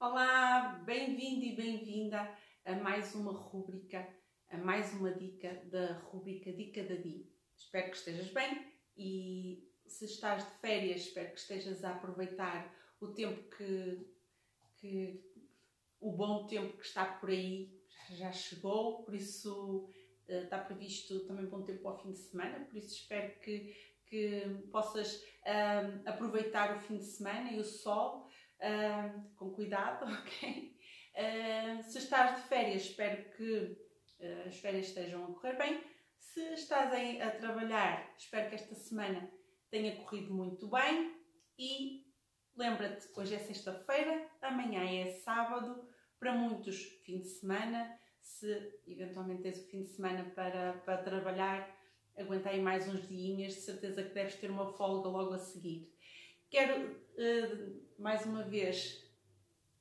Olá, bem-vindo e bem-vinda a mais uma rúbrica, a mais uma dica da rúbrica Dica da Di. Espero que estejas bem e se estás de férias, espero que estejas a aproveitar o tempo que, que o bom tempo que está por aí já chegou, por isso uh, está previsto também bom tempo ao fim de semana, por isso espero que, que possas uh, aproveitar o fim de semana e o sol uh, com cuidado, ok? Uh, se estás de férias, espero que uh, as férias estejam a correr bem. Se estás a, a trabalhar, espero que esta semana tenha corrido muito bem. E lembra-te, hoje é sexta-feira, amanhã é sábado, para muitos, fim de semana. Se eventualmente tens o fim de semana para, para trabalhar, aguenta aí mais uns dias, de certeza que deves ter uma folga logo a seguir. Quero uh, mais uma vez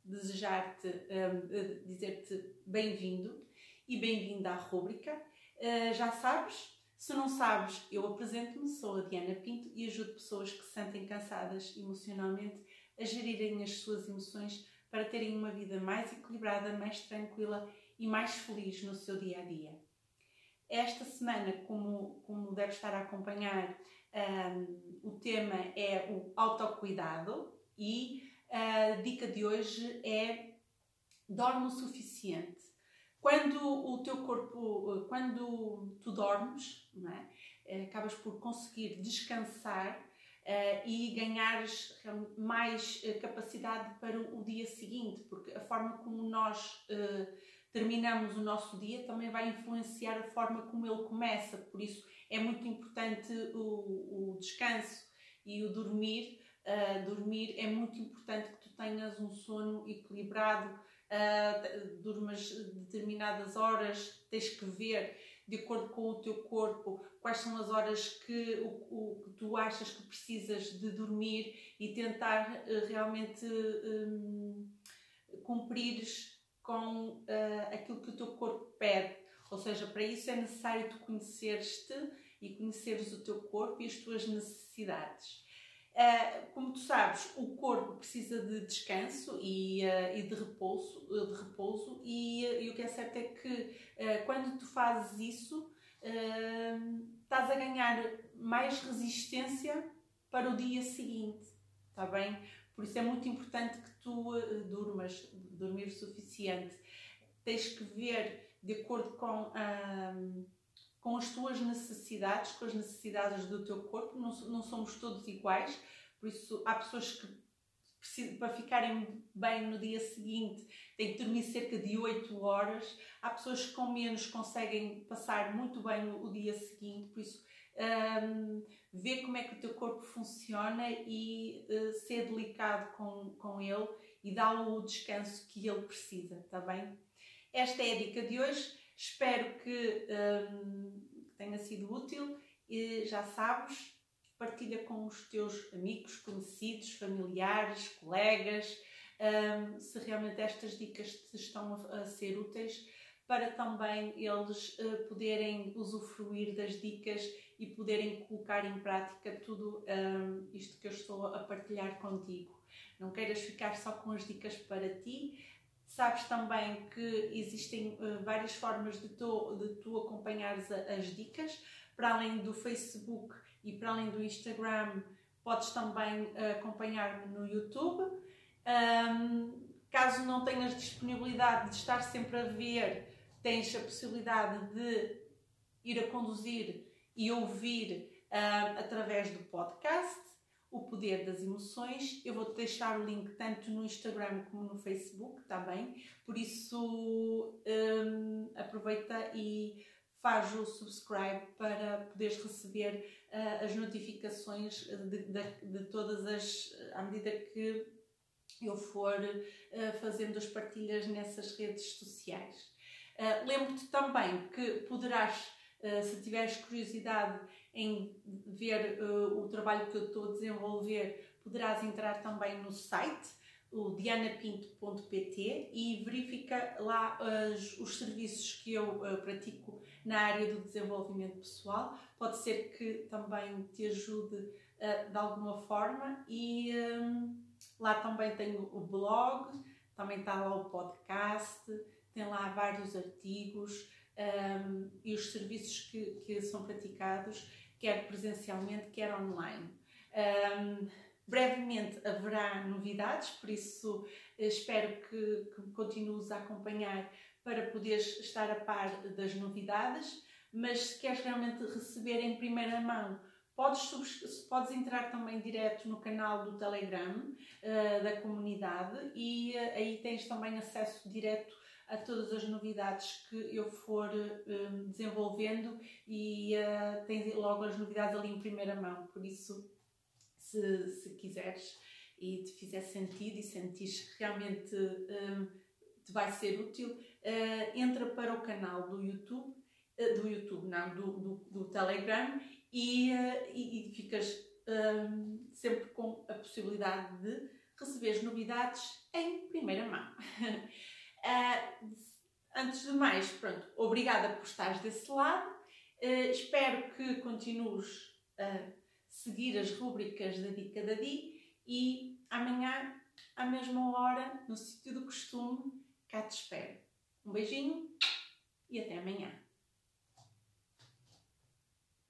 desejar-te, uh, dizer-te bem-vindo e bem-vinda à rúbrica. Uh, já sabes, se não sabes, eu apresento-me, sou a Diana Pinto e ajudo pessoas que se sentem cansadas emocionalmente a gerirem as suas emoções para terem uma vida mais equilibrada, mais tranquila e mais feliz no seu dia a dia. Esta semana, como, como deve estar a acompanhar, um, o tema é o autocuidado e a dica de hoje é dorme o suficiente. Quando o teu corpo, quando tu dormes, é? acabas por conseguir descansar uh, e ganhares mais uh, capacidade para o, o, dia seguinte, porque a forma como nós uh, terminamos o nosso dia também vai influenciar a forma como ele começa. Por isso, é muito importante o, o descanso e o dormir. Uh, dormir é muito importante que tu tenhas um sono equilibrado, uh, durmas determinadas horas, tens que ver de acordo com o teu corpo quais são as horas que, o, o que tu achas que precisas de dormir e tentar uh, realmente um, cumprires com aquilo que o teu corpo pede. Ou seja, para isso é necessário tu conheceres-te e conheceres o teu corpo e as tuas necessidades. Uh, como tu sabes, o corpo precisa de descanso e, uh, e de, repouso, de repouso e, e, o que é certo é que quando tu fazes isso, estás a ganhar mais resistência para o dia seguinte, está bem? Por isso é muito importante que tu durmas, dormir o suficiente. Tens que ver de acordo com, um, com as tuas necessidades, com as necessidades do teu corpo. Não, não somos todos iguais, por isso há pessoas que para ficarem bem no dia seguinte têm que dormir cerca de 8 horas. Há pessoas que com menos conseguem passar muito bem o, dia seguinte, por isso um, ver como é que o teu corpo funciona e uh, ser delicado com, com ele e dá-lhe o descanso que ele precisa, está bem? Esta é a dica de hoje. Espero que hum, tenha sido útil e já sabes, partilha com os teus amigos, conhecidos, familiares, colegas, hum, se realmente estas dicas te estão a, a ser úteis para também eles uh, poderem usufruir das dicas e poderem colocar em prática tudo um, isto que eu estou a partilhar contigo. Não queiras ficar só com as dicas para ti, Sabes também que existem uh, várias formas de tu, de tu acompanhares as dicas, para além do Facebook e para além do Instagram, podes também uh, acompanhar-me no YouTube. Caso não tenhas disponibilidade de estar sempre a ver, tens a possibilidade de ir a conduzir e ouvir através do podcast o poder das emoções. Eu vou-te deixar o link tanto no Instagram como no Facebook, tá bem? Por isso, um, aproveita e faz o subscribe para poderes receber uh, as notificações de, de, de, todas as. à medida que eu for uh, fazendo as partilhas nessas redes sociais. Uh, Lembro-te também que poderás, se tiveres curiosidade, em ver uh, o trabalho que eu estou a desenvolver, poderás entrar também no site, o dianapinto.pt e verifica lá uh, os serviços que eu pratico na área do desenvolvimento pessoal. Pode ser que também te ajude de alguma forma e lá também tenho o blog, também está lá o podcast, tem lá vários artigos um, e os serviços que, que são praticados, quer presencialmente, quer online. Um, brevemente haverá novidades, por isso espero que, que continues a acompanhar para poderes estar a par das novidades, mas se queres realmente receber em primeira mão Podes, podes entrar também direto no canal do Telegram uh, da comunidade e uh, aí tens também acesso direto a todas as novidades que eu for uh, desenvolvendo e tens logo as novidades ali em primeira mão. Por isso, se, se quiseres e te fizer sentido e sentires que realmente um, te vai ser útil, entra para o canal do YouTube, do YouTube, não, do, do, do Telegram e, e, e ficas um, sempre com a possibilidade de receber novidades em primeira mão. uh, antes de mais, pronto, obrigada por estares desse lado. Uh, espero que continues a seguir as rubricas da Dica da Di e amanhã, à mesma hora, no sítio do costume, cá te espero. Um beijinho e até amanhã.